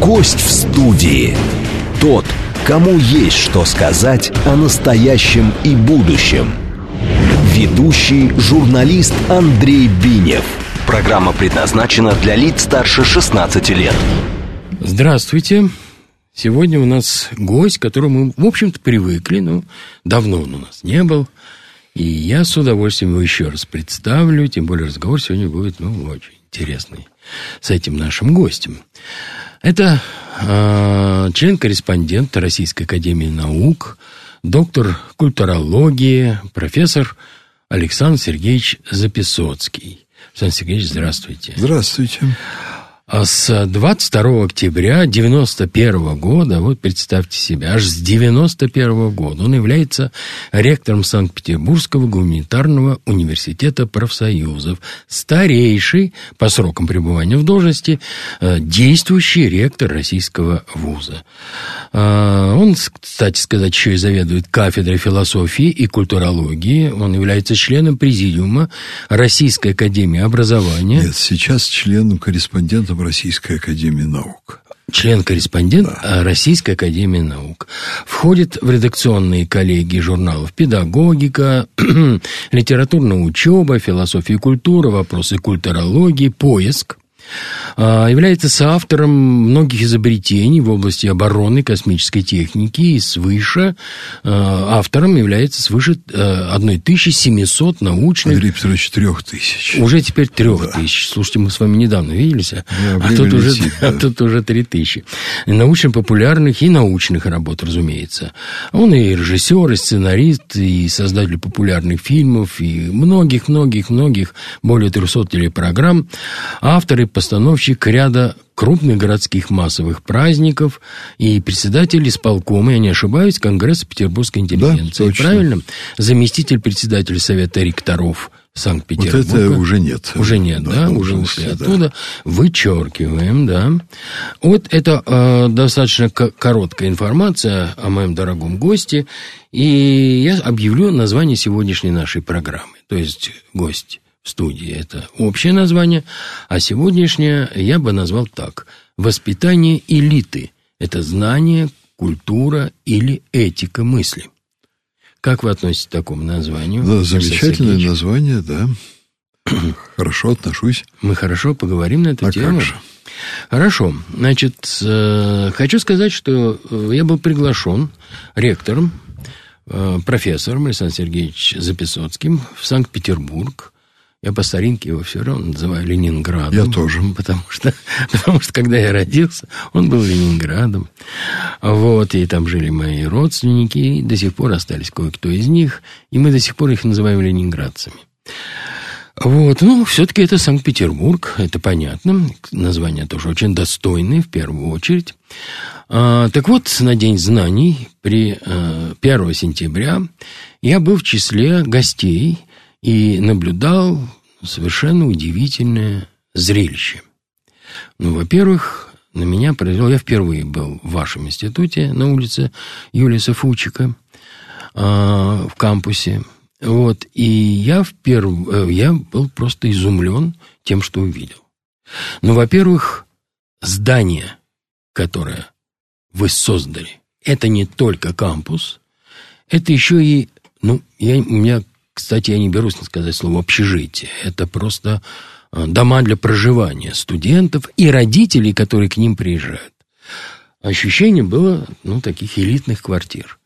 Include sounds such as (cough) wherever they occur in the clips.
Гость в студии. Тот, кому есть что сказать о настоящем и будущем. Ведущий журналист Андрей Бинев. Программа предназначена для лиц старше 16 лет. Здравствуйте. Сегодня у нас гость, к которому мы, в общем-то, привыкли, но давно он у нас не был. И я с удовольствием его еще раз представлю, тем более разговор сегодня будет, ну, очень интересный с этим нашим гостем. Это э, член-корреспондент Российской Академии Наук, доктор культурологии, профессор Александр Сергеевич Записоцкий. Александр Сергеевич, здравствуйте. Здравствуйте. А с 22 октября 91 года, вот представьте себе, аж с 91 года он является ректором Санкт-Петербургского гуманитарного университета профсоюзов, старейший по срокам пребывания в должности э, действующий ректор российского вуза. А, он, кстати сказать, еще и заведует кафедрой философии и культурологии. Он является членом президиума Российской академии образования. Нет, сейчас членом-корреспондентом в Российской Академии Наук. Член-корреспондент да. Российской Академии Наук. Входит в редакционные коллегии журналов «Педагогика», (clears throat) «Литературная учеба», «Философия и культура», «Вопросы культурологии», «Поиск», является соавтором многих изобретений в области обороны, космической техники и свыше а, автором является свыше 1700 а, научных... Андрей Петрович, трех тысяч. Уже теперь трех да. тысяч. Слушайте, мы с вами недавно виделись, а, а тут, уже, (laughs) да. а тут уже три тысячи. Научно-популярных и научных работ, разумеется. Он и режиссер, и сценарист, и создатель популярных фильмов, и многих-многих-многих, более 300 телепрограмм. Автор и постановщик ряда крупных городских массовых праздников и председатель исполкома, я не ошибаюсь, Конгресса Петербургской интеллигенции. Да, Правильно? Заместитель председателя Совета ректоров Санкт-Петербурга. Вот это уже нет. Уже нет, да? да уже ушли да. оттуда. Вычеркиваем, да. Вот это э, достаточно короткая информация о моем дорогом госте. И я объявлю название сегодняшней нашей программы. То есть гость студии. Это общее название. А сегодняшнее я бы назвал так. Воспитание элиты. Это знание, культура или этика мысли. Как вы относитесь к такому названию? Да, замечательное название, да. (clears throat) Хорошо отношусь. Мы хорошо поговорим на эту а тему. Как же? Хорошо. Значит, э, хочу сказать, что э, я был приглашен ректором, э, профессором Александром Сергеевичем Записоцким в Санкт-Петербург я по старинке его все равно называю Ленинградом. Я тоже. Потому что, (laughs) потому что когда я родился, он был Ленинградом. Вот, и там жили мои родственники, и до сих пор остались кое-кто из них, и мы до сих пор их называем ленинградцами. Вот, ну, все-таки это Санкт-Петербург, это понятно. Название тоже очень достойное, в первую очередь. А, так вот, на День знаний, при а, 1 сентября, я был в числе гостей и наблюдал совершенно удивительное зрелище. Ну, во-первых, на меня произвел... Я впервые был в вашем институте на улице Юлиса Фучика э, в кампусе. Вот, и я, вперв... Э, я был просто изумлен тем, что увидел. Ну, во-первых, здание, которое вы создали, это не только кампус, это еще и, ну, я, у меня кстати, я не берусь сказать слово «общежитие». Это просто э, дома для проживания студентов и родителей, которые к ним приезжают. Ощущение было, ну, таких элитных квартир.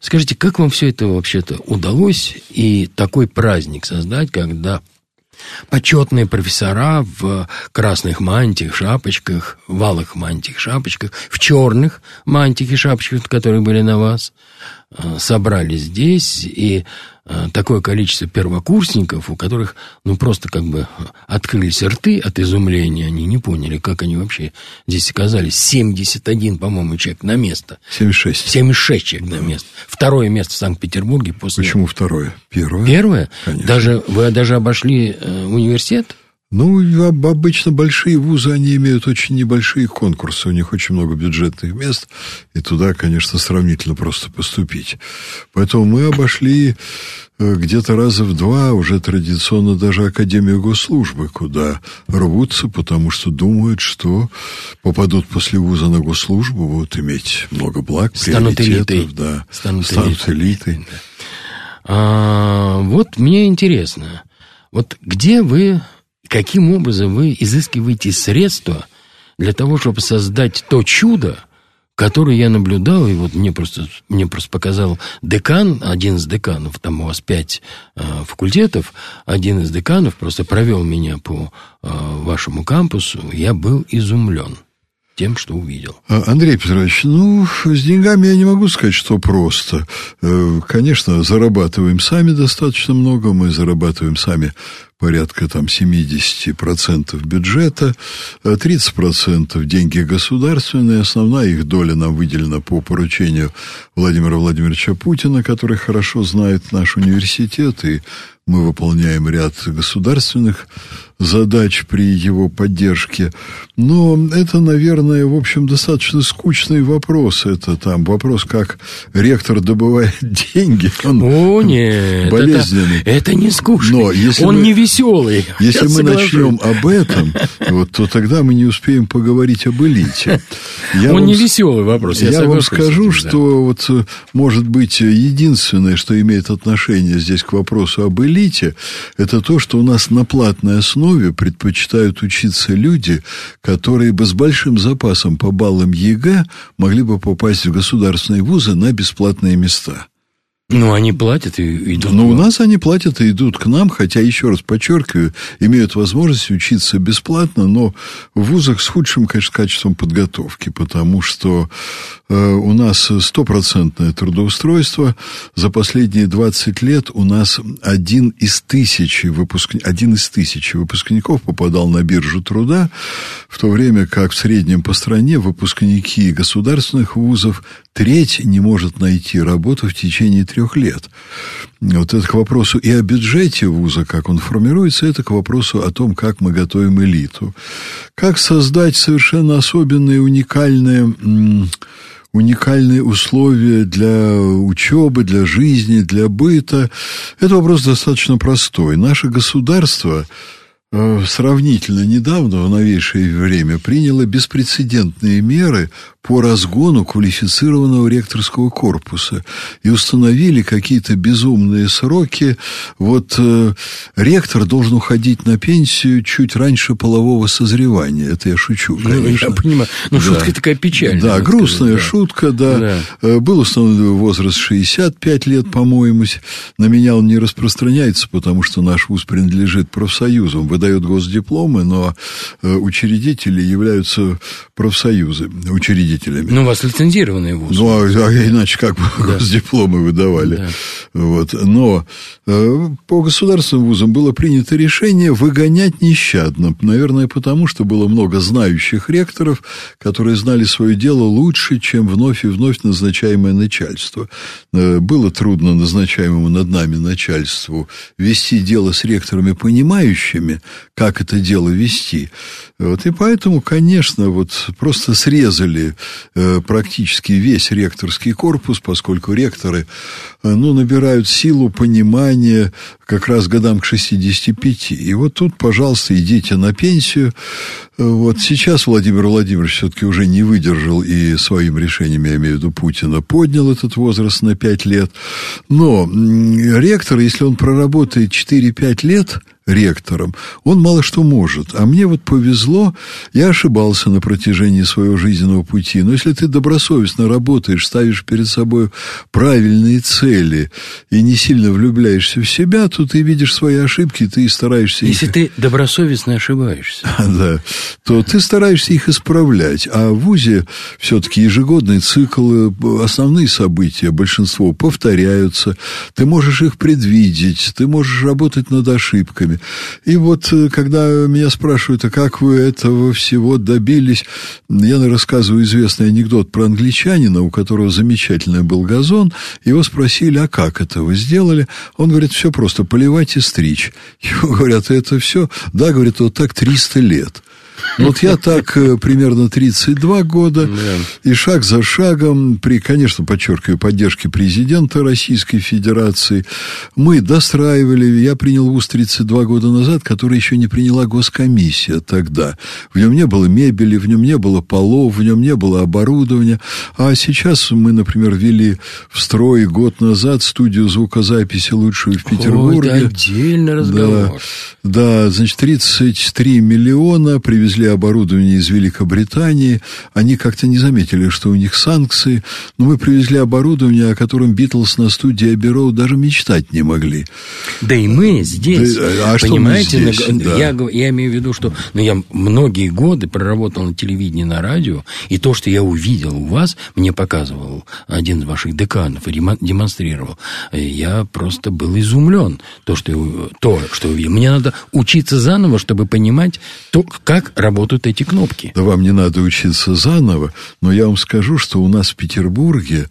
Скажите, как вам все это вообще-то удалось и такой праздник создать, когда почетные профессора в красных мантиях, шапочках, валых мантиях, шапочках, в черных мантиях и шапочках, которые были на вас, э, собрались здесь и Э, такое количество первокурсников, у которых, ну, просто как бы открылись рты от изумления, они не поняли, как они вообще здесь оказались. 71, по-моему, человек на место. 76. 76 человек да. на место. Второе место в Санкт-Петербурге после... Почему второе? Первое? Первое? Конечно. Даже, вы даже обошли э, университет? Ну, обычно большие вузы, они имеют очень небольшие конкурсы, у них очень много бюджетных мест, и туда, конечно, сравнительно просто поступить. Поэтому мы обошли э, где-то раза в два уже традиционно даже Академию госслужбы, куда рвутся, потому что думают, что попадут после вуза на госслужбу, будут иметь много благ, Станут элитой. Да, станут, станут элитой. элитой. А, вот мне интересно, вот где вы каким образом вы изыскиваете средства для того, чтобы создать то чудо, которое я наблюдал, и вот мне просто, мне просто показал декан, один из деканов, там у вас пять э, факультетов, один из деканов просто провел меня по э, вашему кампусу, я был изумлен тем, что увидел. А, Андрей Петрович, ну, с деньгами я не могу сказать, что просто. Э, конечно, зарабатываем сами достаточно много, мы зарабатываем сами порядка там 70% бюджета, 30% э, деньги государственные, основная их доля нам выделена по поручению Владимира Владимировича Путина, который хорошо знает наш университет, и мы выполняем ряд государственных задач при его поддержке. Но это, наверное, в общем, достаточно скучный вопрос. Это там вопрос, как ректор добывает (laughs) деньги. Он О, нет, болезненный. Это, это не скучный. Но если он мы, не веселый. (laughs) Если мы начнем об этом, вот, то тогда мы не успеем поговорить об элите. Я он вам, не веселый вопрос. Я, я вам скажу, этим, что да. вот, может быть, единственное, что имеет отношение здесь к вопросу об элите, это то, что у нас на платной основе основе предпочитают учиться люди, которые бы с большим запасом по баллам ЕГЭ могли бы попасть в государственные вузы на бесплатные места. Ну, они платят и идут. Ну, у нас они платят и идут к нам, хотя, еще раз подчеркиваю, имеют возможность учиться бесплатно, но в вузах с худшим, конечно, качеством подготовки, потому что э, у нас стопроцентное трудоустройство. За последние 20 лет у нас один из тысячи, выпуск... один из тысячи выпускников попадал на биржу труда, в то время как в среднем по стране выпускники государственных вузов треть не может найти работу в течение трех лет. Вот это к вопросу и о бюджете вуза, как он формируется, это к вопросу о том, как мы готовим элиту. Как создать совершенно особенные, уникальные уникальные условия для учебы, для жизни, для быта. Это вопрос достаточно простой. Наше государство сравнительно недавно, в новейшее время, приняло беспрецедентные меры по разгону квалифицированного ректорского корпуса и установили какие-то безумные сроки. Вот э, ректор должен уходить на пенсию чуть раньше полового созревания. Это я шучу, ну, конечно. Ну, я понимаю. Ну, да. шутка такая печальная. Да, грустная сказать, шутка, да. да. Э, был установлен возраст 65 лет, по-моему. На меня он не распространяется, потому что наш вуз принадлежит профсоюзам выдает госдипломы, но э, учредители являются профсоюзы, учредителями. Ну, у вас лицензированные вузы. Ну, а, а иначе как бы да. госдипломы выдавали. Да. Вот. Но э, по государственным вузам было принято решение выгонять нещадно. Наверное, потому что было много знающих ректоров, которые знали свое дело лучше, чем вновь и вновь назначаемое начальство. Э, было трудно назначаемому над нами начальству вести дело с ректорами понимающими, как это дело вести. Вот, и поэтому, конечно, вот просто срезали э, практически весь ректорский корпус, поскольку ректоры э, ну, набирают силу, понимания как раз годам к 65. И вот тут, пожалуйста, идите на пенсию. Вот сейчас Владимир Владимирович все-таки уже не выдержал и своим решением, я имею в виду Путина, поднял этот возраст на 5 лет. Но ректор, если он проработает 4-5 лет – ректором, он мало что может. А мне вот повезло, я ошибался на протяжении своего жизненного пути. Но если ты добросовестно работаешь, ставишь перед собой правильные цели и не сильно влюбляешься в себя, то ты видишь свои ошибки, ты стараешься... Если их... ты добросовестно ошибаешься. (laughs) Да, то ты стараешься их исправлять. А в ВУЗе все-таки ежегодный цикл, основные события, большинство повторяются. Ты можешь их предвидеть, ты можешь работать над ошибками. И вот, э, когда меня спрашивают, а как вы этого всего добились, я рассказываю известный анекдот про англичанина, у которого замечательный был газон. Его спросили, а как это вы сделали? Он говорит, все просто, поливать и стричь. (laughs) Ему говорят, это все? Да, говорит, вот так 300 лет. Вот я так э, примерно 32 года, да. и шаг за шагом, при, конечно, подчеркиваю, поддержке президента Российской Федерации, мы достраивали, я принял ВУЗ 32 года назад, который еще не приняла госкомиссия тогда. В нем не было мебели, в нем не было полов, в нем не было оборудования. А сейчас мы, например, ввели в строй год назад студию звукозаписи лучшую в Петербурге. Ой, это отдельный разговор. Да, да, значит, 33 миллиона привезли привезли оборудование из Великобритании. Они как-то не заметили, что у них санкции. Но мы привезли оборудование, о котором Битлз на студии Абероу даже мечтать не могли. Да и мы здесь, да, а понимаете, мы здесь? На, да. я, я имею в виду, что ну, я многие годы проработал на телевидении, на радио, и то, что я увидел у вас, мне показывал один из ваших деканов и демонстрировал. Я просто был изумлен. То, что, то, что увидел. Мне надо учиться заново, чтобы понимать, то, как работают эти кнопки. Да вам не надо учиться заново, но я вам скажу, что у нас в Петербурге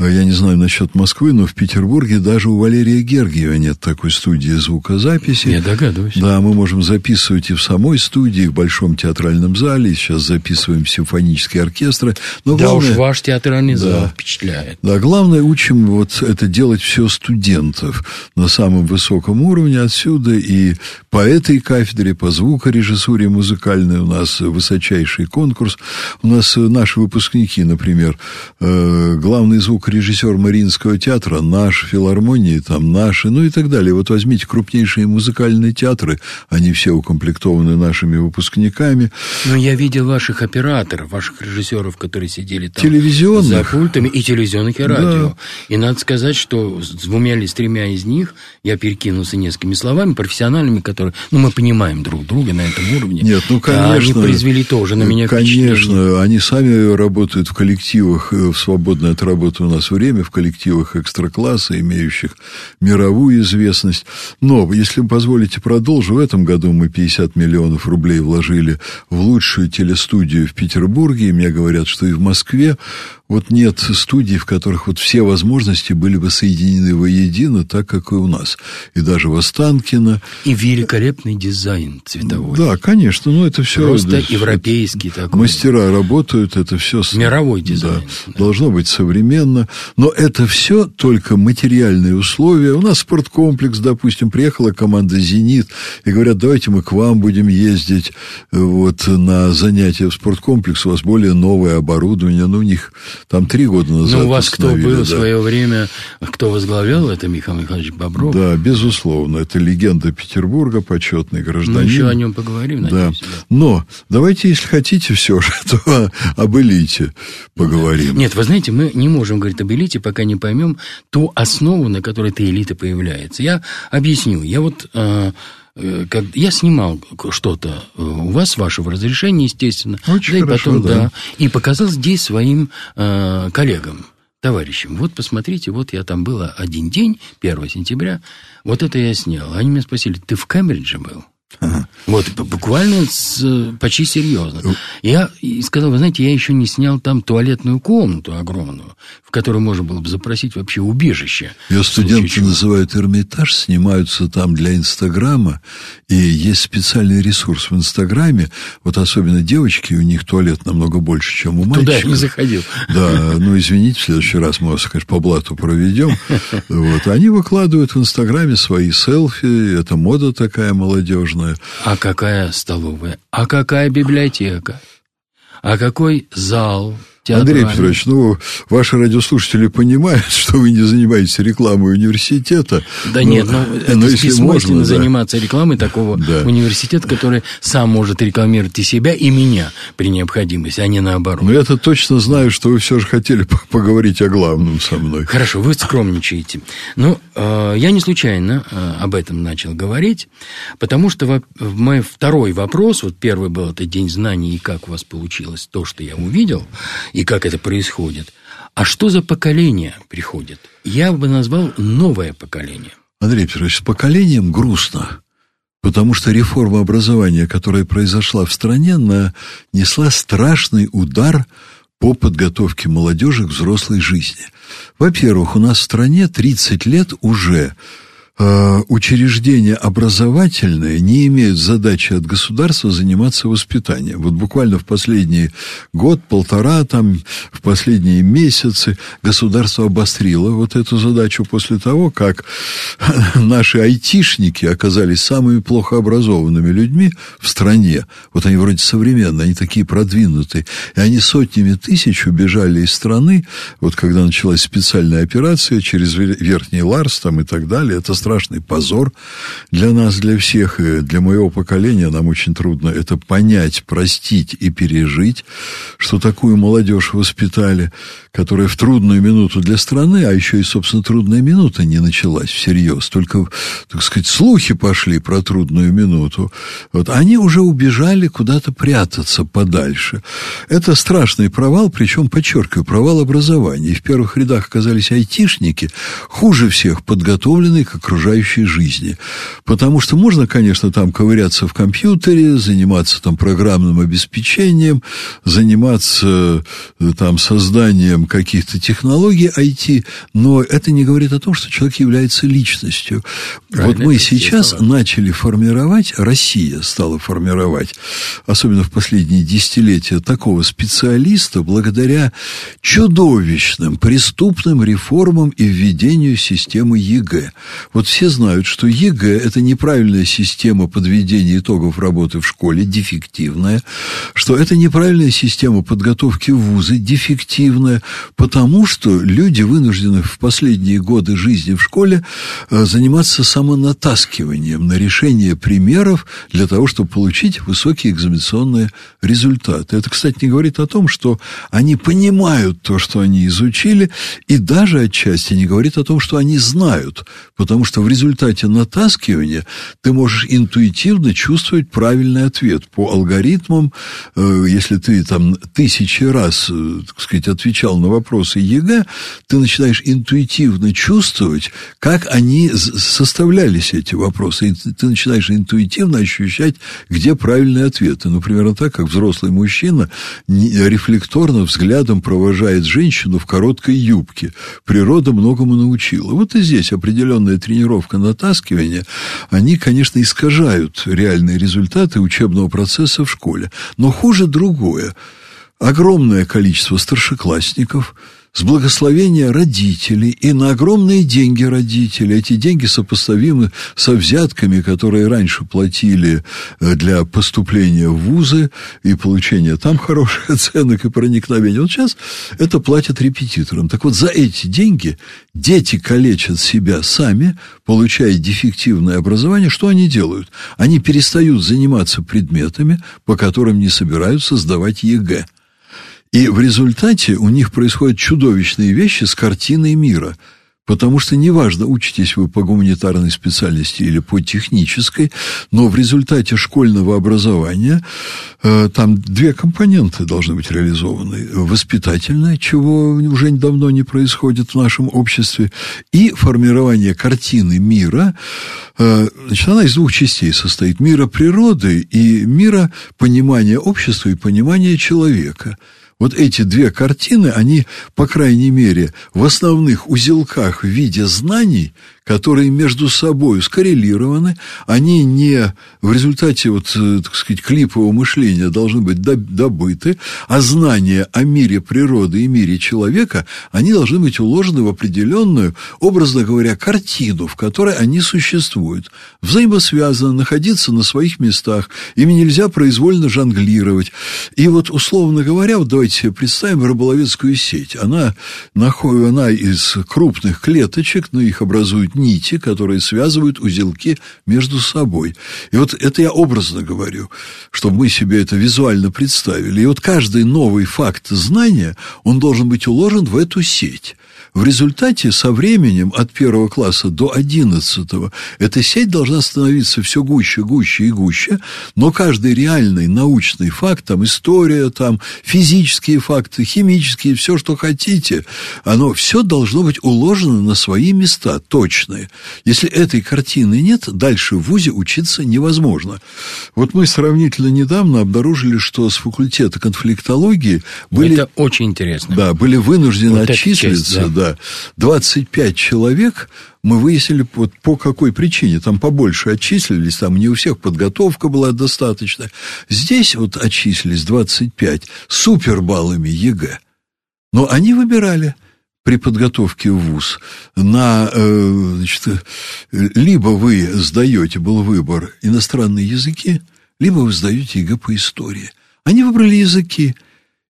я не знаю насчет Москвы, но в Петербурге даже у Валерия Гергиева нет такой студии звукозаписи. Я догадываюсь. Да, мы можем записывать и в самой студии, в Большом театральном зале, сейчас записываем симфонические оркестры. Но да главное, уж ваш театральный да, зал впечатляет. Да, главное, учим вот это делать все студентов на самом высоком уровне отсюда и по этой кафедре, по звукорежиссуре музыкальной у нас высочайший конкурс. У нас наши выпускники, например, э, главный звук звукорежиссер Мариинского театра, наш, филармонии там наши, ну и так далее. Вот возьмите крупнейшие музыкальные театры, они все укомплектованы нашими выпускниками. Но я видел ваших операторов, ваших режиссеров, которые сидели там телевизионных. за пультами, и телевизионных, и радио. Да. И надо сказать, что с двумя или с тремя из них я перекинулся несколькими словами, профессиональными, которые, ну, мы понимаем друг друга на этом уровне. Нет, ну, конечно. А они произвели тоже на меня Конечно, они сами работают в коллективах, э, в свободное от работы нас время в коллективах экстра-класса, имеющих мировую известность. Но, если вы позволите, продолжу. В этом году мы 50 миллионов рублей вложили в лучшую телестудию в Петербурге. И мне говорят, что и в Москве вот нет студий, в которых вот все возможности были бы соединены воедино, так, как и у нас. И даже в Останкино. И великолепный дизайн цветовой. Да, конечно, но это все... Просто да, европейский такой. Мастера работают, это все... Мировой дизайн. Да, да. Должно быть современно. Но это все только материальные условия. У нас спорткомплекс, допустим, приехала команда «Зенит», и говорят, давайте мы к вам будем ездить э, вот на занятия в спорткомплекс, у вас более новое оборудование, ну, у них там три года назад. Ну, у вас кто был да. в свое время, кто возглавлял это, Михаил Михайлович Бобров? Да, безусловно. Это легенда Петербурга, почетный гражданин. Мы еще о нем поговорим, надеюсь. Да. Да. Но давайте, если хотите все же, (laughs) то об элите поговорим. Нет, вы знаете, мы не можем говорить об элите, пока не поймем ту основу, на которой эта элита появляется. Я объясню. Я вот э, Э, как, я снимал что-то э, у вас, вашего разрешения, естественно. Очень да, хорошо, и потом, да. да. И показал здесь своим э, коллегам, товарищам. Вот посмотрите, вот я там был один день, 1 сентября, вот это я снял. Они меня спросили, ты в Кембридже был? Ага. Вот, буквально с, почти серьезно. Ну. Я сказал, вы знаете, я еще не снял там туалетную комнату огромную, в которую можно было бы запросить вообще убежище. Ее студенты называют Эрмитаж, снимаются там для Инстаграма, и есть специальный ресурс в Инстаграме, вот особенно девочки, у них туалет намного больше, чем у мальчиков. Туда я не заходил. Да, ну, извините, в следующий раз мы вас, конечно, по блату проведем. (laughs) Вот, они выкладывают в Инстаграме свои селфи, это мода такая молодежная столовая. А какая столовая? А какая библиотека? А какой зал? Андрей Петрович, ну, ваши радиослушатели понимают, (laughs) что вы не занимаетесь рекламой университета. Да но, нет, ну, это но если можно, да. заниматься рекламой такого да. университета, который сам может рекламировать и себя, и меня при необходимости, а не наоборот. Но я-то точно знаю, что вы все же хотели (laughs) поговорить о главном со мной. Хорошо, вы скромничаете. Ну, э, я не случайно э, об этом начал говорить, потому что в, в мой второй вопрос, вот первый был это День знаний, и как у вас получилось то, что я увидел, и как это происходит. А что за поколение приходит? Я бы назвал новое поколение. Андрей Петрович, с поколением грустно. Потому что реформа образования, которая произошла в стране, нанесла страшный удар по подготовке молодежи к взрослой жизни. Во-первых, у нас в стране 30 лет уже учреждения образовательные не имеют задачи от государства заниматься воспитанием. Вот буквально в последний год, полтора, там, в последние месяцы государство обострило вот эту задачу после того, как (laughs) наши айтишники оказались самыми плохо образованными людьми в стране. Вот они вроде современные, они такие продвинутые. И они сотнями тысяч убежали из страны, вот когда началась специальная операция через Верхний Ларс там и так далее. Это страшный позор для нас, для всех, и для моего поколения нам очень трудно это понять, простить и пережить, что такую молодежь воспитали, которая в трудную минуту для страны, а еще и, собственно, трудная минута не началась всерьез, только, так сказать, слухи пошли про трудную минуту. Вот они уже убежали куда-то прятаться подальше. Это страшный провал, причем, подчеркиваю, провал образования. И в первых рядах оказались айтишники, хуже всех подготовленные к окружающей жизни. Потому что можно, конечно, там ковыряться в компьютере, заниматься там программным обеспечением, заниматься э, там созданием каких-то технологий IT, но это не говорит о том, что человек является личностью. Правильно, вот мы сейчас начали формировать, Россия стала формировать, особенно в последние десятилетия, такого специалиста благодаря чудовищным преступным реформам и введению системы ЕГЭ. Вот все знают, что ЕГЭ – это неправильная система подведения итогов работы в школе, дефективная, что это неправильная система подготовки в вузы, дефективная, потому что люди вынуждены в последние годы жизни в школе э, заниматься самонатаскиванием на решение примеров для того, чтобы получить высокие экзаменационные результаты. Это, кстати, не говорит о том, что они понимают то, что они изучили, и даже отчасти не говорит о том, что они знают, потому что в результате натаскивания ты можешь интуитивно чувствовать правильный ответ по алгоритмам. Э, если ты там тысячи раз, э, так сказать, отвечал на вопросы ЕГЭ, ты начинаешь интуитивно чувствовать, как они составлялись, эти вопросы. И ты начинаешь интуитивно ощущать, где правильные ответы. Ну, примерно так, как взрослый мужчина рефлекторно взглядом провожает женщину в короткой юбке. Природа многому научила. Вот и здесь определенная тренировка натаскивания, они, конечно, искажают реальные результаты учебного процесса в школе. Но хуже другое. Огромное количество старшеклассников – с благословения родителей и на огромные деньги родителей. Эти деньги сопоставимы со взятками, которые раньше платили э, для поступления в вузы и получения там хороших (laughs) оценок и проникновения. Вот сейчас это платят репетиторам. Так вот, за эти деньги дети калечат себя сами, получая дефективное образование. Что они делают? Они перестают заниматься предметами, по которым не собираются сдавать ЕГЭ. И в результате у них происходят чудовищные вещи с картиной мира. Потому что неважно, учитесь вы по гуманитарной специальности или по технической, но в результате школьного образования э, там две компоненты должны быть реализованы. Воспитательное, чего уже давно не происходит в нашем обществе, и формирование картины мира. Э, значит, она из двух частей состоит. Мира природы и мира понимания общества и понимания человека – вот эти две картины, они, по крайней мере, в основных узелках в виде знаний которые между собой скоррелированы, они не в результате, вот, э, так сказать, клипового мышления должны быть добыты, а знания о мире природы и мире человека, они должны быть уложены в определенную, образно говоря, картину, в которой они существуют. Взаимосвязаны, находиться на своих местах, ими нельзя произвольно жонглировать. И вот, условно говоря, вот давайте себе представим рыболовецкую сеть. Она, она из крупных клеточек, но их образуют нити, которые связывают узелки между собой. И вот это я образно говорю, чтобы мы себе это визуально представили. И вот каждый новый факт знания, он должен быть уложен в эту сеть. В результате со временем от первого класса до одиннадцатого эта сеть должна становиться все гуще, гуще и гуще, но каждый реальный научный факт, там история, там физические факты, химические, все, что хотите, оно все должно быть уложено на свои места, точные. Если этой картины нет, дальше в ВУЗе учиться невозможно. Вот мы сравнительно недавно обнаружили, что с факультета конфликтологии были... Это очень интересно. Да, были вынуждены вот отчислиться, часть, да. да, 25 человек, мы выяснили, вот по какой причине. Там побольше отчислились, там не у всех подготовка была достаточно. Здесь вот отчислились 25 супербаллами ЕГЭ. Но они выбирали при подготовке в ВУЗ на, э, значит, либо вы сдаете, был выбор, иностранные языки, либо вы сдаете ЕГЭ по истории. Они выбрали языки.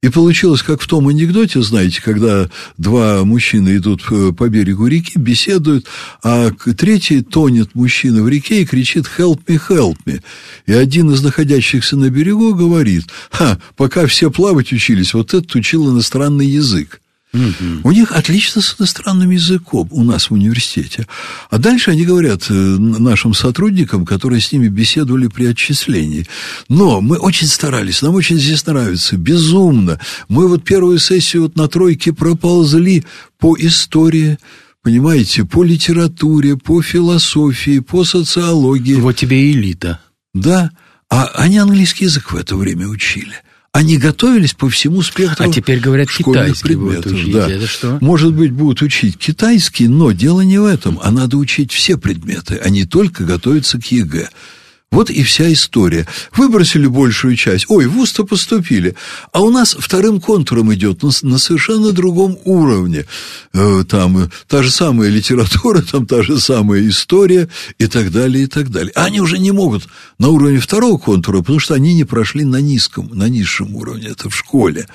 И получилось, как в том анекдоте, знаете, когда два мужчины идут э, по берегу реки, беседуют, а третий тонет мужчина в реке и кричит «help me, help me». И один из находящихся на берегу говорит, «Ха, пока все плавать учились, вот этот учил иностранный язык». Угу. У них отлично с иностранным языком у нас в университете. А дальше они говорят э, нашим сотрудникам, которые с ними беседовали при отчислении. Но мы очень старались, нам очень здесь нравится, безумно. Мы вот первую сессию вот на тройке проползли по истории, понимаете, по литературе, по философии, по социологии. Вот тебе элита. Да, а они английский язык в это время учили. Они готовились по всему спектру А теперь говорят, китайский предметов. учить. Да. Это что? Может быть, будут учить китайский, но дело не в этом. А надо учить все предметы, а не только готовиться к ЕГЭ. Вот и вся история. Выбросили большую часть. Ой, в ВУЗ-то поступили. А у нас вторым контуром идет на, на совершенно другом уровне. Э, там э, та же самая литература, (laughs) там та же самая история и так далее, и так далее. А они уже не могут на уровне второго контура, потому что они не прошли на низком, на низшем уровне. Это в школе.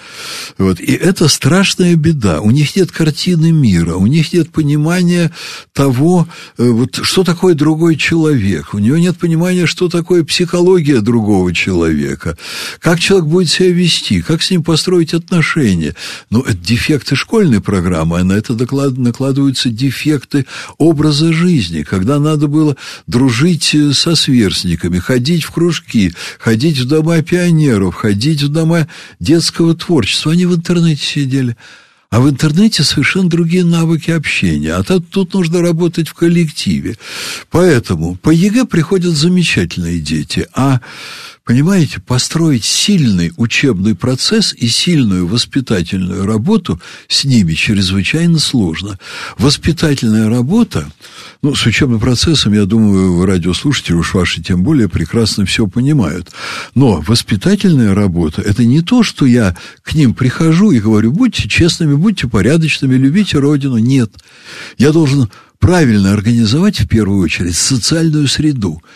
Вот. И это страшная беда. У них нет картины мира, у них нет понимания того, э, вот, что такое другой человек. У него нет понимания, что такое психология другого человека, как человек будет себя вести, как с ним построить отношения. Но это дефекты школьной программы, а на это доклад, накладываются дефекты образа жизни, когда надо было дружить э, со сверстниками, ходить в кружки, ходить в дома пионеров, ходить в дома детского творчества. Они в интернете сидели. А в интернете совершенно другие навыки общения. А тут, тут нужно работать в коллективе. Поэтому по ЕГЭ приходят замечательные дети. А Понимаете, построить сильный учебный процесс и сильную воспитательную работу с ними чрезвычайно сложно. Воспитательная работа, ну, с учебным процессом, я думаю, радиослушатели, уж ваши тем более, прекрасно все понимают. Но воспитательная работа – это не то, что я к ним прихожу и говорю, будьте честными, будьте порядочными, любите Родину. Нет. Я должен правильно организовать, в первую очередь, социальную среду –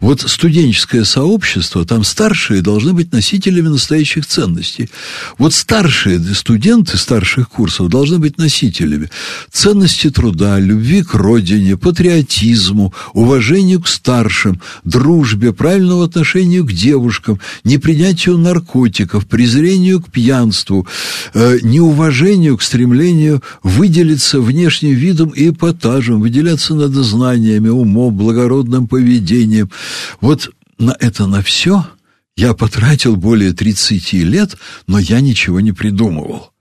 вот студенческое сообщество, там старшие должны быть носителями настоящих ценностей. Вот старшие студенты старших курсов должны быть носителями ценности труда, любви к родине, патриотизму, уважению к старшим, дружбе, правильному отношению к девушкам, непринятию наркотиков, презрению к пьянству, э, неуважению к стремлению выделиться внешним видом и эпатажем, выделяться над знаниями, умом, благородным поведением – вот на это на все я потратил более 30 лет, но я ничего не придумывал.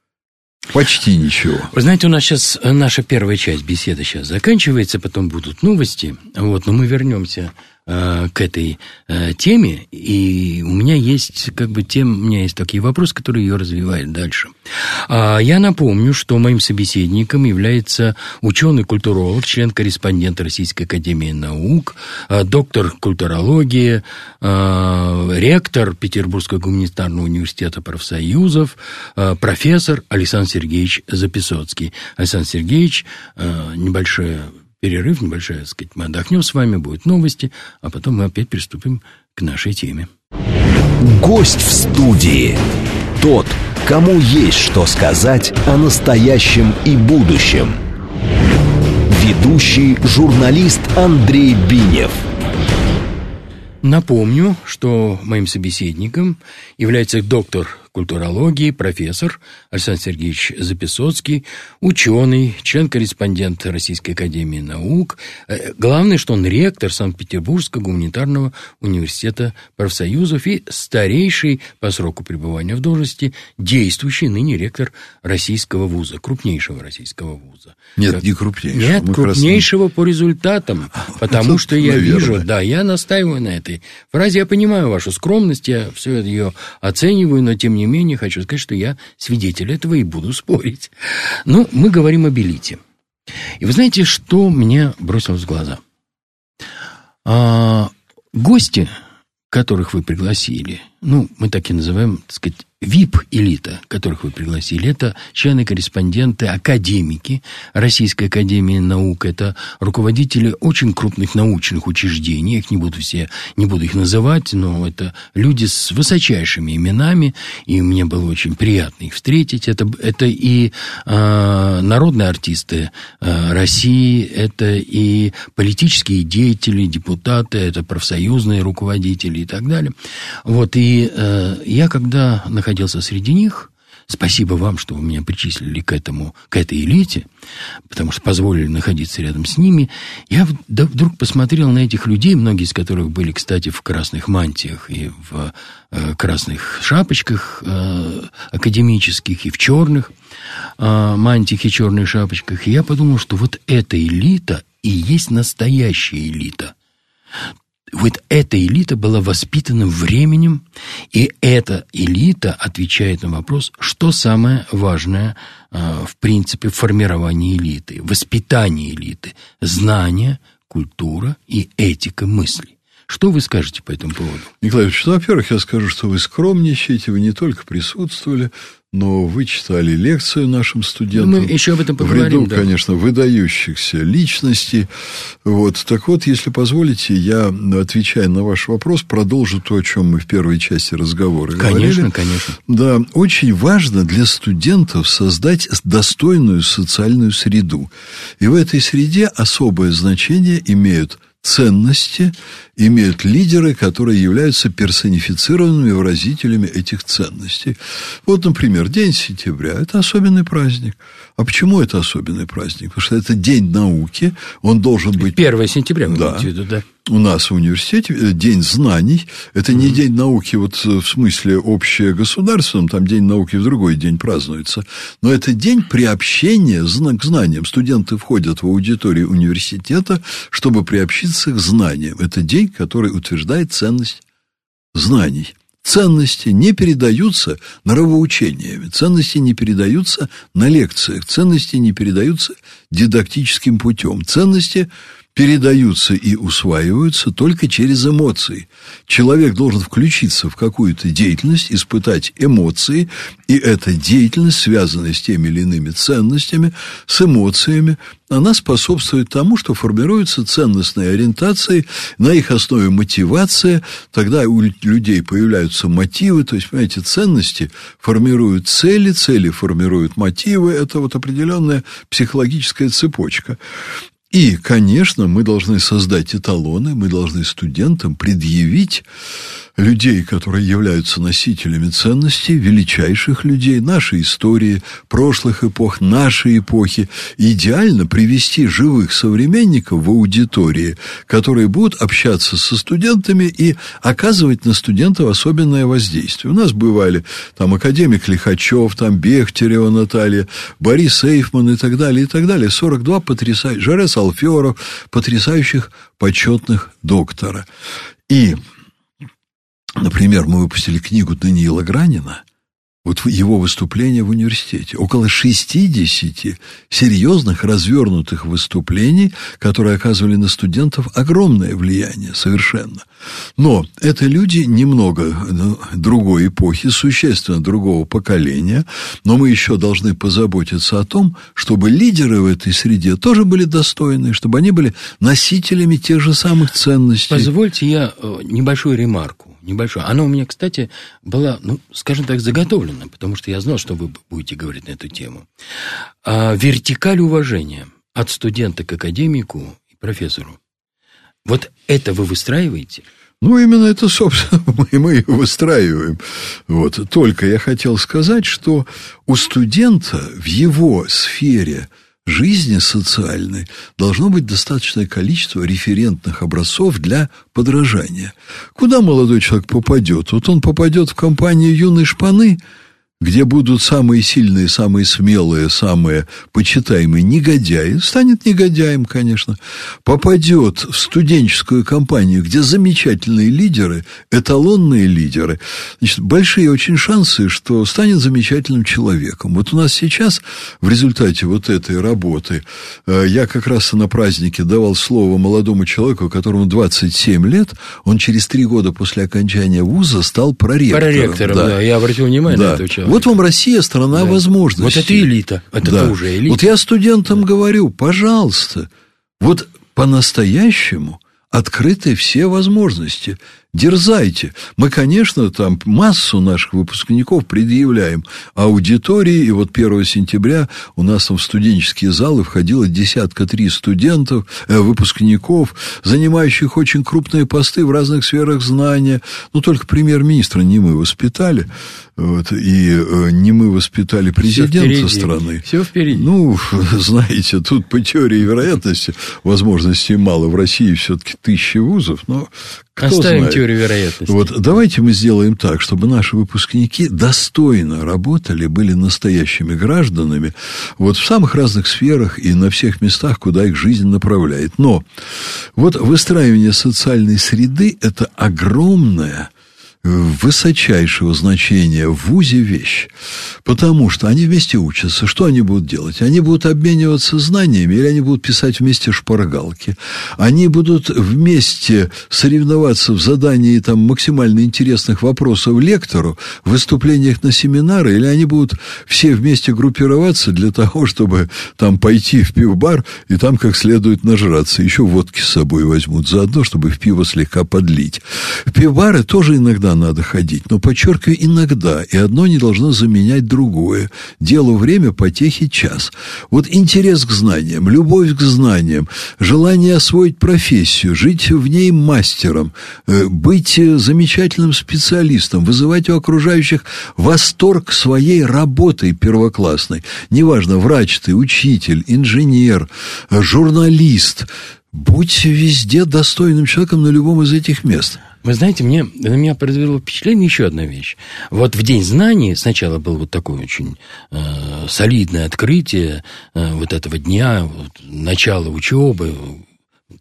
Почти ничего. Вы знаете, у нас сейчас э, наша первая часть беседы сейчас заканчивается, потом будут новости. Вот, но мы вернемся Э, к этой э, теме, и у меня есть как бы тем, у меня есть такие вопросы, которые ее развивают дальше. А, я напомню, что моим собеседником является ученый-культуролог, член-корреспондент Российской Академии Наук, э, доктор культурологии, ректор Петербургского гуманитарного университета профсоюзов, профессор Александр Сергеевич Записоцкий. Александр Сергеевич, небольшое перерыв небольшой, так сказать, мы отдохнем с вами, будут новости, а потом мы опять приступим к нашей теме. Гость в студии. Тот, кому есть что сказать о настоящем и будущем. Ведущий журналист Андрей Бинев. Напомню, что моим собеседником является доктор культурологии, профессор Александр Сергеевич Записоцкий, ученый, член-корреспондент Российской Академии Наук. Э, главное, что он ректор Санкт-Петербургского гуманитарного университета профсоюзов и старейший по сроку пребывания в должности действующий ныне ректор российского вуза, крупнейшего российского вуза. Нет, как... не крупнейшего. Нет, Мы крупнейшего раз... по результатам, (laughs) потому что я вижу, да, я настаиваю на этой фразе, я понимаю вашу скромность, я все ее оцениваю, но тем не менее хочу сказать, что я свидетель этого и буду спорить. Ну, мы говорим об элите. И вы знаете, что мне бросилось в глаза? А, гости, которых вы пригласили, ну, мы так и называем, так сказать, ВИП-элита, которых вы пригласили, это члены-корреспонденты, академики Российской Академии Наук, это руководители очень крупных научных учреждений, я их не буду все, не буду их называть, но это люди с высочайшими именами, и мне было очень приятно их встретить. Это, это и э, народные артисты э, России, это и политические деятели, депутаты, это профсоюзные руководители и так далее. Вот, и э, я когда находился находился среди них. Спасибо вам, что вы меня причислили к этому, к этой элите, потому что позволили находиться рядом с ними. Я вдруг посмотрел на этих людей, многие из которых были, кстати, в красных мантиях и в э, красных шапочках э, академических, и в черных э, мантиях и черных шапочках. И я подумал, что вот эта элита и есть настоящая элита вот эта элита была воспитана временем, и эта элита отвечает на вопрос, что самое важное э, в принципе в формировании элиты, воспитании элиты, знания, культура и этика мысли. Что вы скажете по этому поводу? Николай Ильич, ну, во-первых, я скажу, что вы скромничаете, вы не только присутствовали, но вы читали лекцию нашим студентам. Мы еще об этом поговорим. В ряду, да. конечно, выдающихся личностей. Вот. Так вот, если позволите, я, отвечая на ваш вопрос, продолжу то, о чем мы в первой части разговора конечно, говорили. Конечно, конечно. Да, очень важно для студентов создать достойную социальную среду. И в этой среде особое значение имеют ценности имеют лидеры, которые являются персонифицированными выразителями этих ценностей. Вот, например, День сентября – это особенный праздник. А почему это особенный праздник? Потому что это День науки, он должен быть... 1 сентября, вы да. виду, да? У нас в университете э, День знаний. Это не День науки вот э, в смысле общее государственном, там День науки в другой день празднуется. Но это день приобщения к знаниям. Студенты входят в аудиторию университета, чтобы приобщиться к знаниям. Это день, который утверждает ценность знаний. Ценности не передаются нравоучениями, ценности не передаются на лекциях, ценности не передаются дидактическим путем. Ценности передаются и усваиваются только через эмоции. Человек должен включиться в какую-то деятельность, испытать эмоции, и эта деятельность, связанная с теми или иными ценностями, с эмоциями, она способствует тому, что формируются ценностные ориентации, на их основе мотивация, тогда у людей появляются мотивы, то есть, понимаете, ценности формируют цели, цели формируют мотивы, это вот определенная психологическая цепочка. И, конечно, мы должны создать эталоны, мы должны студентам предъявить людей, которые являются носителями ценностей, величайших людей нашей истории, прошлых эпох, нашей эпохи. Идеально привести живых современников в аудитории, которые будут общаться со студентами и оказывать на студентов особенное воздействие. У нас бывали там академик Лихачев, там Бехтерева Наталья, Борис Эйфман и так далее, и так далее. 42 потрясающих, Жарес Алферов, потрясающих почетных доктора. И Например, мы выпустили книгу Даниила Гранина, вот его выступление в университете. Около 60 серьезных, развернутых выступлений, которые оказывали на студентов огромное влияние совершенно. Но это люди немного ну, другой эпохи, существенно другого поколения, но мы еще должны позаботиться о том, чтобы лидеры в этой среде тоже были достойны, чтобы они были носителями тех же самых ценностей. Позвольте я э, небольшую ремарку небольшое. Оно у меня, кстати, было, ну, скажем так, заготовлено, потому что я знал, что вы будете говорить на эту тему. А, вертикаль уважения от студента к академику и профессору. Вот это вы выстраиваете? Ну, именно это, собственно, (laughs) мы, мы выстраиваем. Вот. Только я хотел сказать, что у студента в его сфере жизни социальной должно быть достаточное количество референтных образцов для подражания. Куда молодой человек попадет? Вот он попадет в компанию юной шпаны – где будут самые сильные, самые смелые, самые почитаемые негодяи, станет негодяем, конечно, попадет в студенческую компанию, где замечательные лидеры, эталонные лидеры, значит, большие очень шансы, что станет замечательным человеком. Вот у нас сейчас в результате вот этой работы э, я как раз на празднике давал слово молодому человеку, которому 27 лет, он через три года после окончания вуза стал проректором. Проректором, да, да я обратил внимание да. на этого человека. Вот вам Россия, страна да. возможностей. Вот это элита. Это да. уже элита. Вот я студентам да. говорю, пожалуйста, вот по-настоящему открыты все возможности. Дерзайте. Мы, конечно, там массу наших выпускников предъявляем аудитории, и вот 1 сентября у нас там в студенческие залы входило десятка три студентов, э, выпускников, занимающих очень крупные посты в разных сферах знания. Ну, только премьер-министра не мы воспитали, вот, и э, не мы воспитали президента Все страны. Все впереди. Ну, (laughs) знаете, тут по теории вероятности возможностей мало. В России все-таки тысячи вузов, но кто Оставим знает. теорию вероятности. Вот давайте мы сделаем так, чтобы наши выпускники достойно работали, были настоящими гражданами, вот в самых разных сферах и на всех местах, куда их жизнь направляет. Но вот выстраивание социальной среды – это огромная высочайшего значения в ВУЗе вещь. Потому что они вместе учатся. Что они будут делать? Они будут обмениваться знаниями или они будут писать вместе шпаргалки? Они будут вместе соревноваться в задании там, максимально интересных вопросов лектору, в выступлениях на семинары, или они будут все вместе группироваться для того, чтобы там пойти в пивбар и там как следует нажраться. Еще водки с собой возьмут заодно, чтобы в пиво слегка подлить. В пивбары тоже иногда надо ходить, но, подчеркиваю, иногда, и одно не должно заменять другое. Делу время, потехи час. Вот интерес к знаниям, любовь к знаниям, желание освоить профессию, жить в ней мастером, э, быть замечательным специалистом, вызывать у окружающих восторг своей работой первоклассной. Неважно, врач ты, учитель, инженер, журналист, будь везде достойным человеком на любом из этих мест. Вы знаете, мне, на меня произвело впечатление еще одна вещь. Вот в День знаний сначала было вот такое очень э, солидное открытие э, вот этого дня, вот, начало учебы,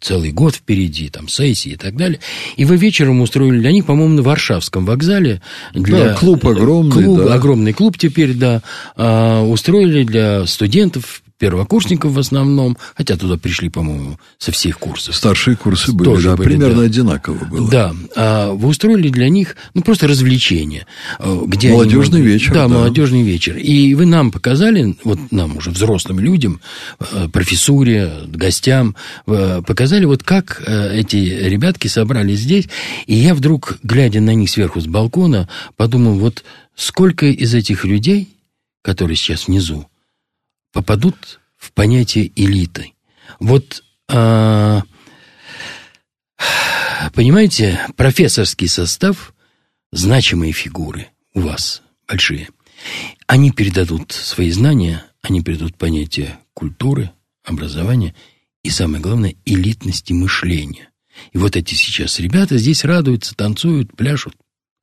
целый год впереди, там, сессии и так далее. И вы вечером устроили для них, по-моему, на Варшавском вокзале. Для, да, клуб огромный, клуб, да. Огромный клуб теперь, да. Э, устроили для студентов первокурсников в основном, хотя туда пришли, по-моему, со всех курсов. Старшие курсы были, Тоже да, были, примерно да. одинаково было. Да, а вы устроили для них, ну, просто развлечение. Э, где молодежный они, вечер. Да, да, молодежный вечер. И вы нам показали, вот нам уже взрослым людям, э, профессуре, гостям, э, показали, вот как эти ребятки собрались здесь, и я вдруг, глядя на них сверху с балкона, подумал, вот сколько из этих людей, которые сейчас внизу, попадут в понятие элиты. Вот, а, понимаете, профессорский состав, значимые фигуры у вас большие, они передадут свои знания, они передадут понятие культуры, образования и, самое главное, элитности мышления. И вот эти сейчас ребята здесь радуются, танцуют, пляшут.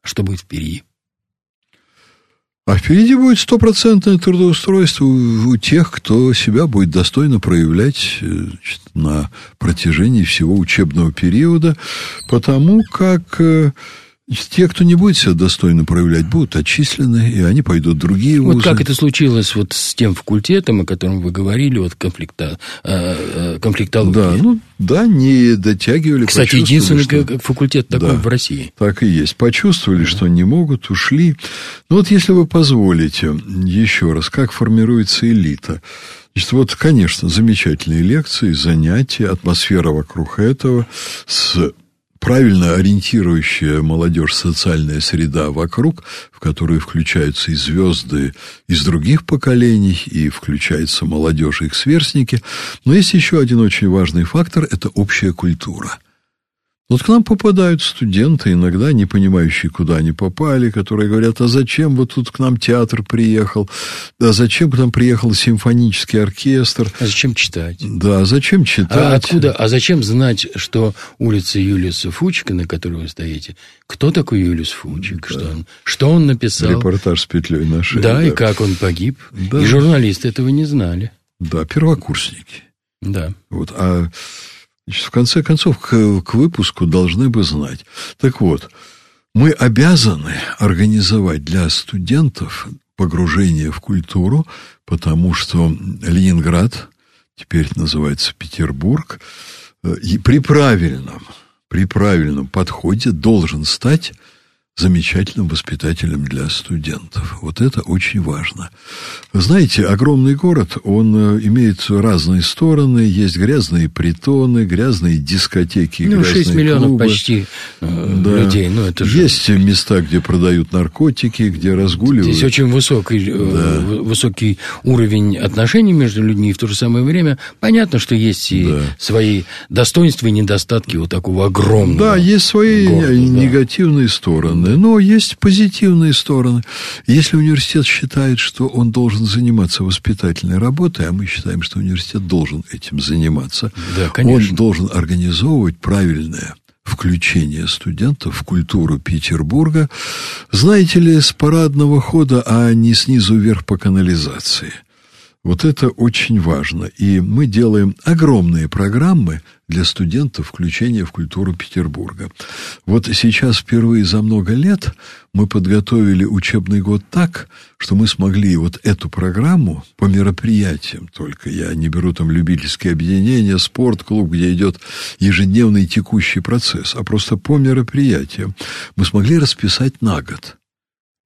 Что будет впереди? А впереди будет стопроцентное трудоустройство у тех, кто себя будет достойно проявлять э, значит, на протяжении всего учебного периода, потому как э, те, кто не будет себя достойно проявлять, будут отчислены, и они пойдут в другие вузы. Вот как это случилось вот с тем факультетом, о котором вы говорили, вот конфликта, э, конфликтологии. Да, ну, да, не дотягивали. Кстати, единственный что... факультет такой да, в России. Так и есть. Почувствовали, да. что не могут, ушли. Ну, вот если вы позволите, еще раз, как формируется элита. Значит, вот, конечно, замечательные лекции, занятия, атмосфера вокруг этого с правильно ориентирующая молодежь социальная среда вокруг, в которую включаются и звезды из других поколений, и включается молодежь и их сверстники. Но есть еще один очень важный фактор – это общая культура. Вот к нам попадают студенты, иногда не понимающие, куда они попали, которые говорят, а зачем вот тут к нам театр приехал, а зачем к нам приехал симфонический оркестр. А зачем читать? Да, а зачем читать? А откуда, а зачем знать, что улица Юлиуса Фучика, на которой вы стоите, кто такой Юлиус Фучик, да. что, он, что он написал? Репортаж с петлей на шее. Да, да, и как он погиб. Да. И журналисты этого не знали. Да, первокурсники. Да. Вот, а Значит, в конце концов, к, к выпуску должны бы знать. Так вот, мы обязаны организовать для студентов погружение в культуру, потому что Ленинград, теперь называется Петербург, э, и при правильном, при правильном подходе должен стать замечательным воспитателем для студентов. Вот это очень важно. Знаете, огромный город, он э, имеет разные стороны. Есть грязные притоны, грязные дискотеки, ну, грязные 6 миллионов клубы. почти э, да. людей. Ну, это же... Есть места, где продают наркотики, где разгуливают. Здесь очень высокий, э, да. высокий уровень отношений между людьми. И в то же самое время понятно, что есть и да. свои достоинства и недостатки вот такого огромного Да, есть свои города, негативные да. стороны стороны, но есть позитивные стороны. Если университет считает, что он должен заниматься воспитательной работой, а мы считаем, что университет должен этим заниматься, да, конечно. он должен организовывать правильное включение студентов в культуру Петербурга, знаете ли, с парадного хода, а не снизу вверх по канализации – вот это очень важно. И мы делаем огромные программы для студентов включения в культуру Петербурга. Вот сейчас впервые за много лет мы подготовили учебный год так, что мы смогли вот эту программу по мероприятиям только, я не беру там любительские объединения, спортклуб, где идет ежедневный текущий процесс, а просто по мероприятиям мы смогли расписать на год.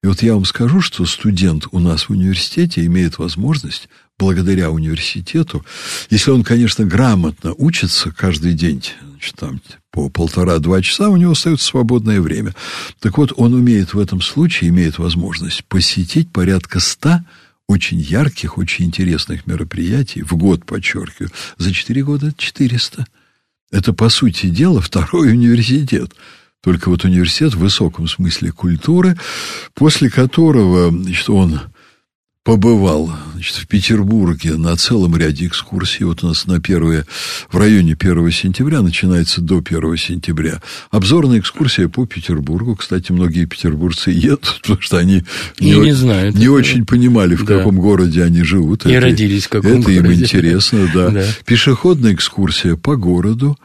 И вот я вам скажу, что студент у нас в университете имеет возможность благодаря университету, если он, конечно, грамотно учится каждый день, значит, там по полтора-два часа, у него остается свободное время. Так вот, он умеет в этом случае, имеет возможность посетить порядка ста очень ярких, очень интересных мероприятий, в год, подчеркиваю, за четыре года 400. Это, по сути дела, (laughs) второй университет. Только вот университет в высоком смысле культуры, после которого значит, он побывал значит, в Петербурге на целом ряде экскурсий. Вот у нас на первые, в районе 1 сентября, начинается до 1 сентября. Обзорная экскурсия по Петербургу. Кстати, многие петербуржцы едут, (laughs) потому что они не, не, знают, не очень понимали, в да. каком городе они живут. И это, родились в каком это городе. им интересно, да. (laughs) да. Пешеходная экскурсия по городу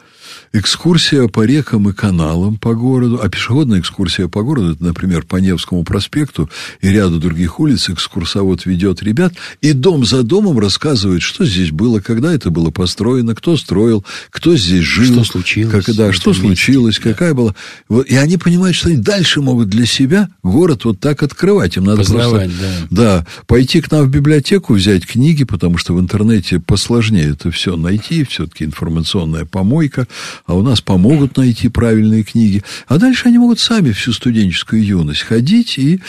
экскурсия по рекам и каналам по городу, а пешеходная экскурсия по городу, это, например, по Невскому проспекту и ряду других улиц экскурсовод ведет ребят, и дом за домом рассказывает, что здесь было, когда это было построено, кто строил, кто здесь жил. Что случилось. Как, да, что месте. случилось, да. какая была. Вот, и они понимают, что они дальше могут для себя город вот так открывать. Им надо Познавать, просто, да. да, пойти к нам в библиотеку, взять книги, потому что в интернете посложнее это все найти, все-таки информационная помойка, а у нас помогут найти правильные книги. А дальше они могут сами всю студенческую юность ходить и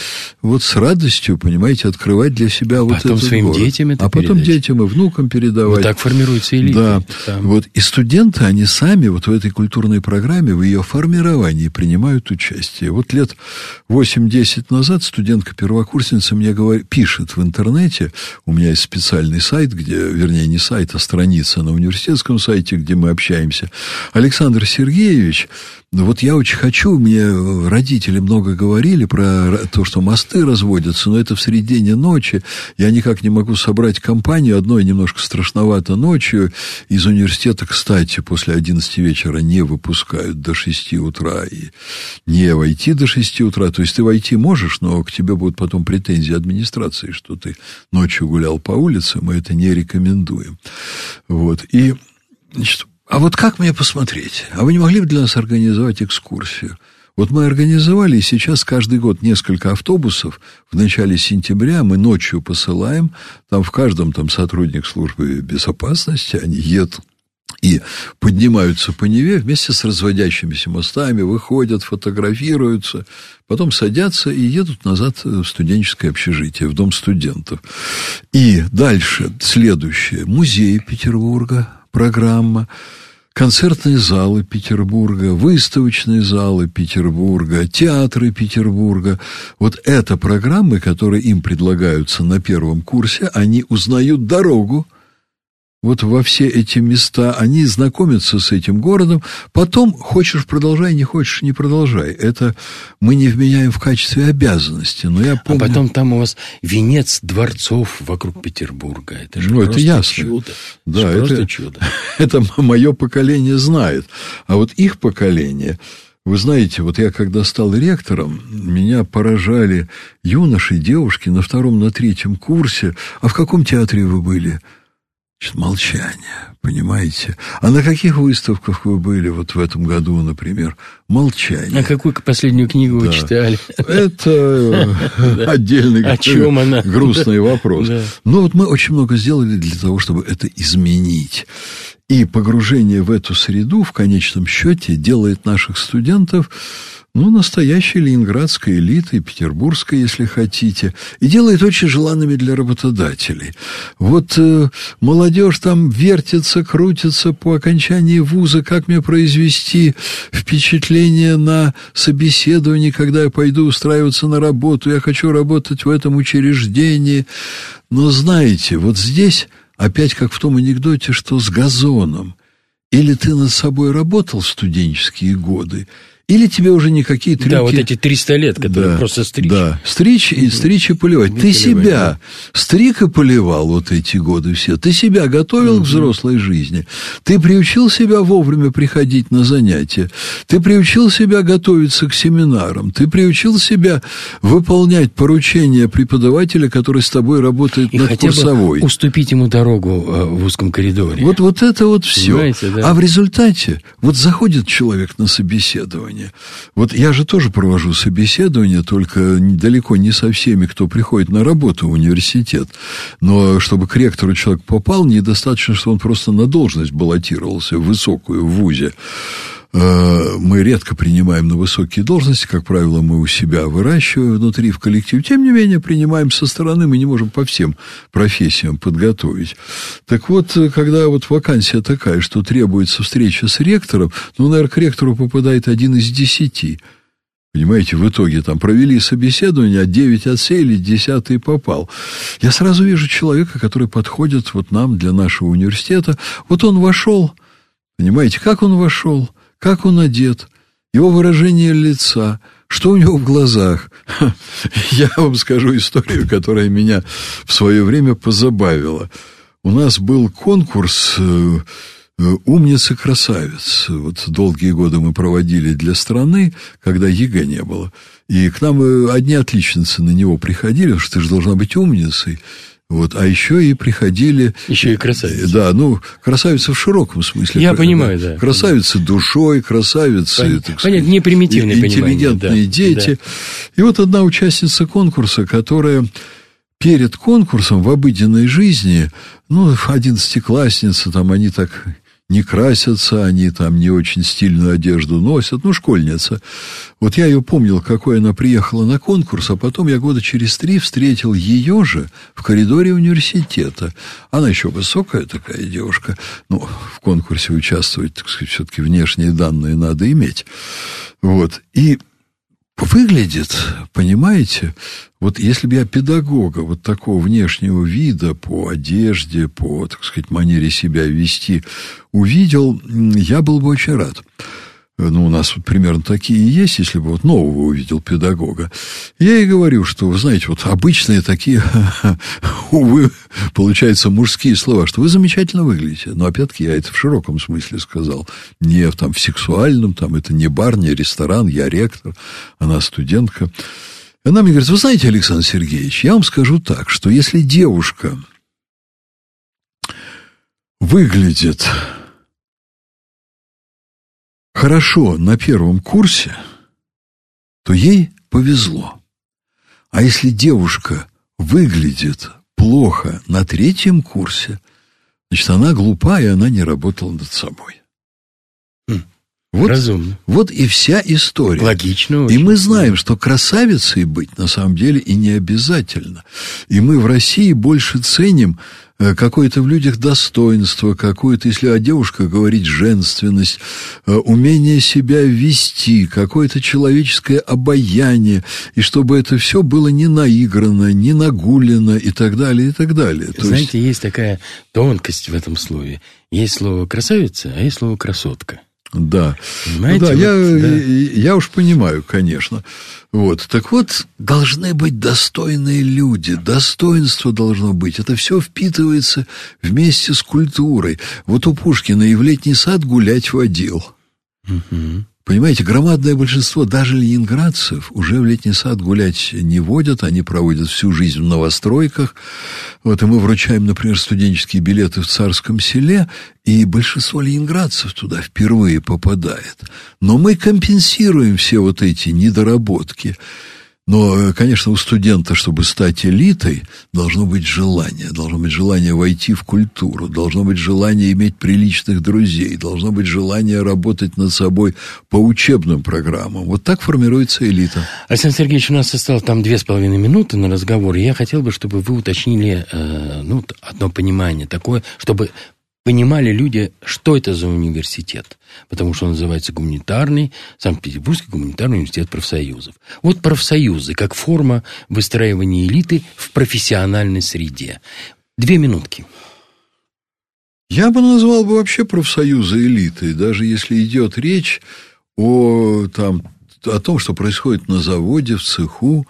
вот с радостью, понимаете, открывать для себя а вот потом этот своим город. детям это А потом передать. детям и внукам передавать. Вот так формируется элита. Да. Там. Вот. И студенты, они сами вот в этой культурной программе, в ее формировании принимают участие. Вот лет 8-10 назад студентка-первокурсница мне говорит, пишет в интернете, у меня есть специальный сайт, где, вернее, не сайт, а страница на университетском сайте, где мы общаемся. Александр Сергеевич, вот я очень хочу, мне родители много говорили про то, что мосты разводятся, но это в середине ночи. Я никак не могу собрать компанию. Одной немножко страшновато ночью. Из университета, кстати, после 11 вечера не выпускают до 6 утра. И не войти до 6 утра. То есть ты войти можешь, но к тебе будут потом претензии администрации, что ты ночью гулял по улице. Мы это не рекомендуем. Вот. И, значит, а вот как мне посмотреть? А вы не могли бы для нас организовать экскурсию? Вот мы организовали, и сейчас каждый год несколько автобусов. В начале сентября мы ночью посылаем. Там в каждом там сотрудник службы безопасности, они едут и поднимаются по Неве вместе с разводящимися мостами, выходят, фотографируются, потом садятся и едут назад в студенческое общежитие, в дом студентов. И дальше следующее. Музей Петербурга, программа. Концертные залы Петербурга, выставочные залы Петербурга, театры Петербурга. Вот это программы, которые им предлагаются на первом курсе, они узнают дорогу вот во все эти места, они знакомятся с этим городом, потом хочешь продолжай, не хочешь не продолжай. Это мы не вменяем в качестве обязанности. Но я помню... А потом там у вас венец дворцов вокруг Петербурга. Это же ну, просто это ясно. чудо. Да, это, это просто чудо. (laughs) Это мое поколение знает. А вот их поколение... Вы знаете, вот я когда стал ректором, меня поражали юноши, девушки на втором, на третьем курсе. А в каком театре вы были? Молчание, понимаете? А на каких выставках вы были вот в этом году, например? Молчание. А какую последнюю книгу вы читали? Это отдельный О чем она? грустный вопрос. Но вот мы очень много сделали для того, чтобы это изменить. И погружение в эту среду в конечном счете делает наших студентов ну, настоящей ленинградской элитой, петербургской, если хотите, и делает очень желанными для работодателей. Вот э, молодежь там вертится, крутится по окончании вуза, как мне произвести впечатление на собеседовании, когда я пойду устраиваться на работу, я хочу работать в этом учреждении. Но знаете, вот здесь опять как в том анекдоте, что с газоном. Или ты над собой работал в студенческие годы, или тебе уже никакие трюки... Да, вот эти 300 лет, которые да, просто стричь. Да, стричь и стричь и поливать. Не Ты поливать, себя да. стриг и поливал вот эти годы все. Ты себя готовил к взрослой жизни. Ты приучил себя вовремя приходить на занятия. Ты приучил себя готовиться к семинарам. Ты приучил себя выполнять поручения преподавателя, который с тобой работает И над хотя курсовой. бы уступить ему дорогу э, в узком коридоре. Вот, вот это вот все. Понимаете, да? А в результате вот заходит человек на собеседование. Вот я же тоже провожу собеседование, только далеко не со всеми, кто приходит на работу в университет. Но чтобы к ректору человек попал, недостаточно, что он просто на должность баллотировался, высокую, в ВУЗе. Э, Мы редко принимаем на высокие должности, как правило, мы у себя выращиваем внутри в коллективе. Тем не менее, принимаем со стороны, мы не можем по всем профессиям подготовить. Так вот, когда вот вакансия такая, что требуется встреча с ректором, ну, наверное, к ректору попадает один из десяти. Понимаете, в итоге там провели собеседование, а 9 отсеяли, 10 попал. Я сразу вижу человека, который подходит вот нам для нашего университета. Вот он вошел, понимаете, как он вошел, как он одет, его выражение лица, что у него в глазах. (laughs) Я вам скажу историю, которая меня в свое время позабавила. У нас был конкурс э, «Умница-красавец». Вот долгие годы мы проводили для страны, когда ЕГЭ не было. И к нам э, одни отличницы на него приходили, что ты же должна быть умницей. Вот, а еще и приходили... Еще и красавицы. Да, ну, красавицы в широком смысле. Я понимаю, да. Красавицы душой, красавицы, Пон- так понятно, не примитивное интеллигентные да, дети. И вот одна участница конкурса, которая перед конкурсом в обыденной жизни, ну, одиннадцатиклассницы, там они так не красятся, они там не очень стильную одежду носят, ну, школьница. Вот я ее помнил, какой она приехала на конкурс, а потом я года через три встретил ее же в коридоре университета. Она еще высокая такая девушка, ну, в конкурсе участвовать, так сказать, все-таки внешние данные надо иметь. Вот, и выглядит, понимаете, вот если бы я педагога вот такого внешнего вида по одежде, по, так сказать, манере себя вести увидел, я был бы очень рад. Ну, у нас вот примерно такие есть, если бы вот нового увидел педагога. Я и говорю, что, вы знаете, вот обычные такие, (laughs) увы, получаются мужские слова, что вы замечательно выглядите. Но, опять-таки, я это в широком смысле сказал. Не в, там, в сексуальном, там, это не бар, не ресторан, я ректор, она студентка. Она мне говорит, вы знаете, Александр Сергеевич, я вам скажу так, что если девушка выглядит хорошо на первом курсе, то ей повезло. А если девушка выглядит плохо на третьем курсе, значит, она глупа, и она не работала над собой. Вот, Разумно. Вот и вся история. Логично. Очень. И мы знаем, что красавицей быть на самом деле и не обязательно. И мы в России больше ценим какое-то в людях достоинство, какое-то, если о девушках говорить, женственность, э, умение себя вести, какое-то человеческое обаяние, и чтобы это все было не наиграно, не нагулено и так далее, и так далее. То Знаете, есть... есть такая тонкость в этом слове. Есть слово красавица, а есть слово красотка. Да. Ну, да, вот, я, да. я уж понимаю, конечно. Вот. Так вот, должны быть достойные люди, достоинство должно быть. Это все впитывается вместе с культурой. Вот у Пушкина и в летний сад гулять водил. Угу. Понимаете, громадное большинство даже ленинградцев уже в летний сад гулять не водят, они проводят всю жизнь в новостройках. Вот, и мы вручаем, например, студенческие билеты в Царском селе, и большинство ленинградцев туда впервые попадает. Но мы компенсируем все вот эти недоработки. Но, конечно, у студента, чтобы стать элитой, должно быть желание. Должно быть желание войти в культуру, должно быть желание иметь приличных друзей, должно быть желание работать над собой по учебным программам. Вот так формируется элита. Александр Сергеевич, у нас осталось там две с половиной минуты на разговор. Я хотел бы, чтобы вы уточнили э, ну, одно понимание такое, чтобы понимали люди, что это за университет. Потому что он называется гуманитарный, Санкт-Петербургский гуманитарный университет профсоюзов. Вот профсоюзы как форма выстраивания элиты в профессиональной среде. Две минутки. Я бы назвал бы вообще профсоюзы элитой, даже если идет речь о, там, о том, что происходит на заводе, в цеху,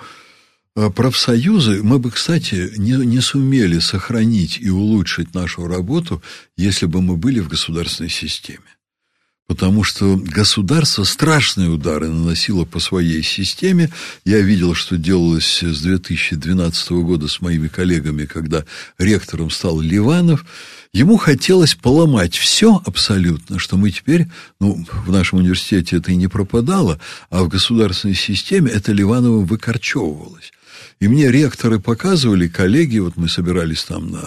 профсоюзы, мы бы, кстати, не, не сумели сохранить и улучшить нашу работу, если бы мы были в государственной системе. Потому что государство страшные удары наносило по своей системе. Я видел, что делалось с 2012 года с моими коллегами, когда ректором стал Ливанов. Ему хотелось поломать все абсолютно, что мы теперь, ну, в нашем университете это и не пропадало, а в государственной системе это Ливановым выкорчевывалось. И мне ректоры показывали, коллеги, вот мы собирались там на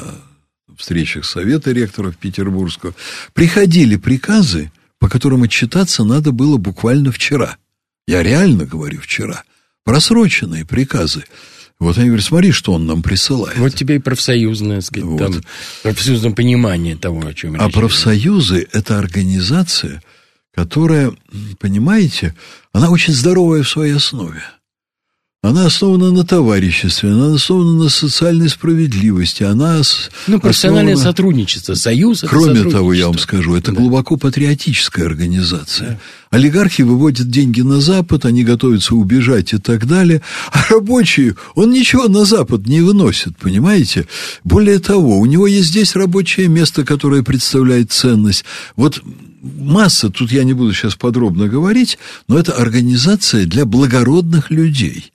встречах Совета ректоров Петербургского, приходили приказы, по которым отчитаться надо было буквально вчера. Я реально говорю вчера. Просроченные приказы. Вот они говорят, смотри, что он нам присылает. Вот тебе и профсоюзное, сказать, вот. там, профсоюзное понимание того, о чем речь. А профсоюзы – это организация, которая, понимаете, она очень здоровая в своей основе. Она основана на товариществе, она основана на социальной справедливости, она Ну, профессиональное основана... сотрудничество, союз Кроме того, я вам скажу, это да. глубоко патриотическая организация. Да. Олигархи выводят деньги на Запад, они готовятся убежать и так далее, а рабочие, он ничего на Запад не выносит, понимаете? Более того, у него есть здесь рабочее место, которое представляет ценность. Вот масса, тут я не буду сейчас подробно говорить, но это организация для благородных людей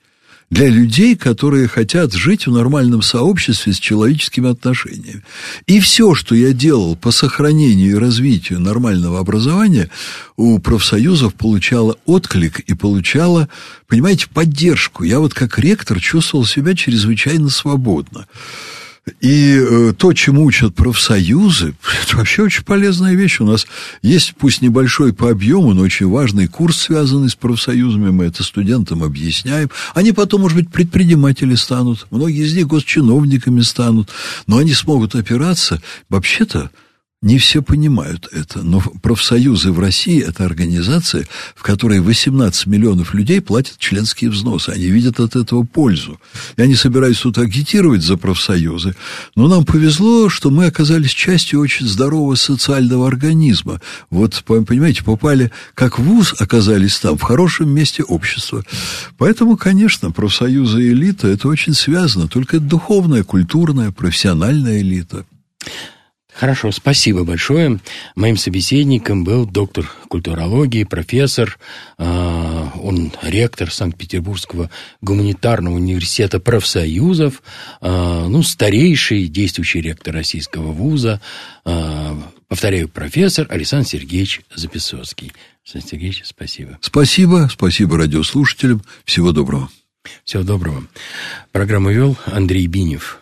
для людей, которые хотят жить в нормальном сообществе с человеческими отношениями. И все, что я делал по сохранению и развитию нормального образования, у профсоюзов получало отклик и получало, понимаете, поддержку. Я вот как ректор чувствовал себя чрезвычайно свободно. И э, то, чему учат профсоюзы, (laughs) это вообще очень полезная вещь. У нас есть, пусть небольшой по объему, но очень важный курс, связанный с профсоюзами. Мы это студентам объясняем. Они потом, может быть, предприниматели станут. Многие из них госчиновниками станут. Но они смогут опираться. Вообще-то, не все понимают это, но профсоюзы в России – это организация, в которой 18 миллионов людей платят членские взносы. Они видят от этого пользу. Я не собираюсь тут агитировать за профсоюзы, но нам повезло, что мы оказались частью очень здорового социального организма. Вот, понимаете, попали как ВУЗ, оказались там, в хорошем месте общества. Поэтому, конечно, профсоюзы и элита – это очень связано. Только это духовная, культурная, профессиональная элита. Хорошо, спасибо большое. Моим собеседником был доктор культурологии, профессор, э, он ректор Санкт-Петербургского гуманитарного университета профсоюзов, э, ну, старейший действующий ректор российского вуза, э, повторяю, профессор Александр Сергеевич Записоцкий. Александр Сергеевич, спасибо. Спасибо, спасибо радиослушателям. Всего доброго. Всего доброго. Программу вел Андрей Бинев.